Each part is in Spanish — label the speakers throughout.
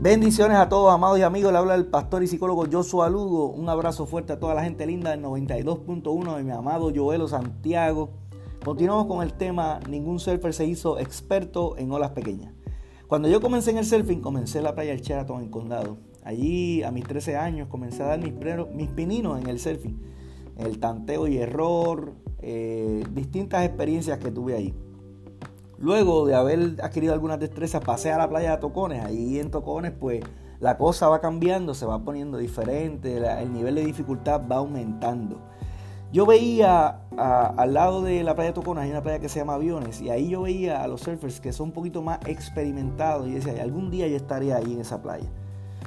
Speaker 1: Bendiciones a todos, amados y amigos. Le habla el pastor y psicólogo Joshua Lugo. Un abrazo fuerte a toda la gente linda del 92.1 de mi amado Joelo Santiago. Continuamos con el tema Ningún surfer se hizo experto en olas pequeñas. Cuando yo comencé en el surfing, comencé en la playa del Sheraton en Condado. Allí, a mis 13 años, comencé a dar mis, mis pininos en el surfing. El tanteo y error, eh, distintas experiencias que tuve ahí. Luego de haber adquirido algunas destrezas, pasé a la playa de Tocones. Ahí en Tocones, pues la cosa va cambiando, se va poniendo diferente, el nivel de dificultad va aumentando. Yo veía al lado de la playa de Tocones, hay una playa que se llama Aviones, y ahí yo veía a los surfers que son un poquito más experimentados. Y decía, algún día yo estaría ahí en esa playa.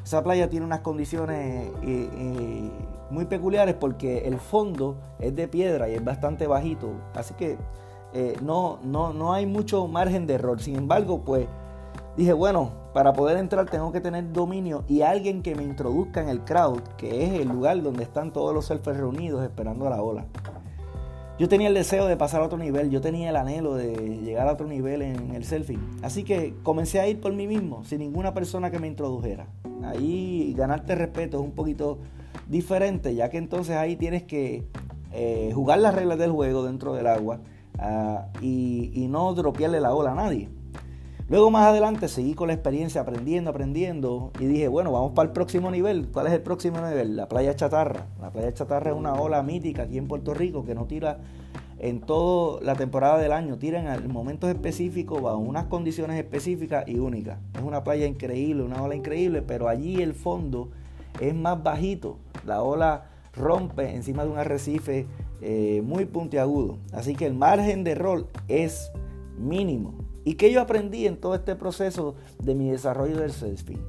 Speaker 1: Esa playa tiene unas condiciones eh, eh, muy peculiares porque el fondo es de piedra y es bastante bajito. Así que eh, no, no, no hay mucho margen de error. Sin embargo, pues dije, bueno, para poder entrar tengo que tener dominio y alguien que me introduzca en el crowd, que es el lugar donde están todos los surfers reunidos esperando a la ola. Yo tenía el deseo de pasar a otro nivel, yo tenía el anhelo de llegar a otro nivel en el selfie. Así que comencé a ir por mí mismo, sin ninguna persona que me introdujera. Ahí ganarte respeto es un poquito diferente, ya que entonces ahí tienes que eh, jugar las reglas del juego dentro del agua Ah, y, no dropearle la ola a nadie. Luego más adelante seguí con la experiencia aprendiendo, aprendiendo y dije, bueno, vamos para el próximo nivel. ¿Cuál es el próximo nivel? La playa Chatarra. La playa Chatarra es una ola mítica aquí en Puerto Rico que no tira en toda la temporada del año, tira en momentos específicos, bajo unas condiciones específicas y únicas. Es una playa increíble, una ola increíble, pero allí el fondo es más bajito. La ola rompe encima de un arrecife eh, muy puntiagudo. Así que el margen de error es mínimo. ¿Y qué yo aprendí en todo este proceso de mi desarrollo del surfing?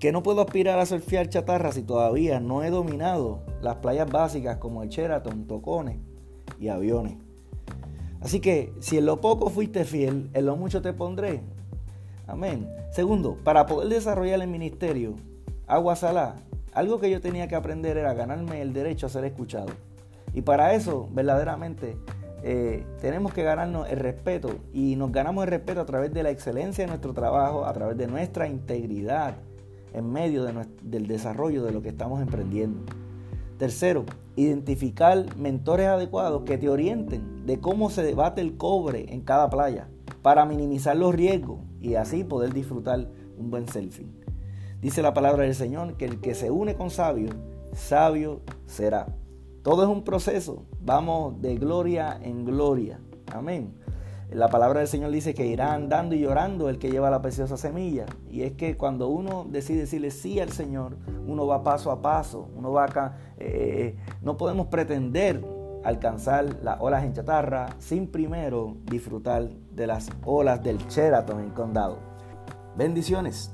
Speaker 1: Que no puedo aspirar a surfear chatarra si todavía no he dominado las playas básicas como el Sheraton, Tocones y aviones. Así que si en lo poco fuiste fiel, en lo mucho te pondré. Amén. Segundo, para poder desarrollar el ministerio, agua salada, algo que yo tenía que aprender era ganarme el derecho a ser escuchado. Y para eso, verdaderamente, eh, tenemos que ganarnos el respeto. Y nos ganamos el respeto a través de la excelencia de nuestro trabajo, a través de nuestra integridad en medio del desarrollo de lo que estamos emprendiendo. Tercero, identificar mentores adecuados que te orienten de cómo se debate el cobre en cada playa para minimizar los riesgos y así poder disfrutar un buen selfie. Dice la palabra del Señor que el que se une con sabio, sabio será. Todo es un proceso. Vamos de gloria en gloria. Amén. La palabra del Señor dice que irá andando y llorando el que lleva la preciosa semilla. Y es que cuando uno decide decirle sí al Señor, uno va paso a paso. Uno va acá. Eh, no podemos pretender alcanzar las olas en chatarra sin primero disfrutar de las olas del Sheraton en condado. Bendiciones.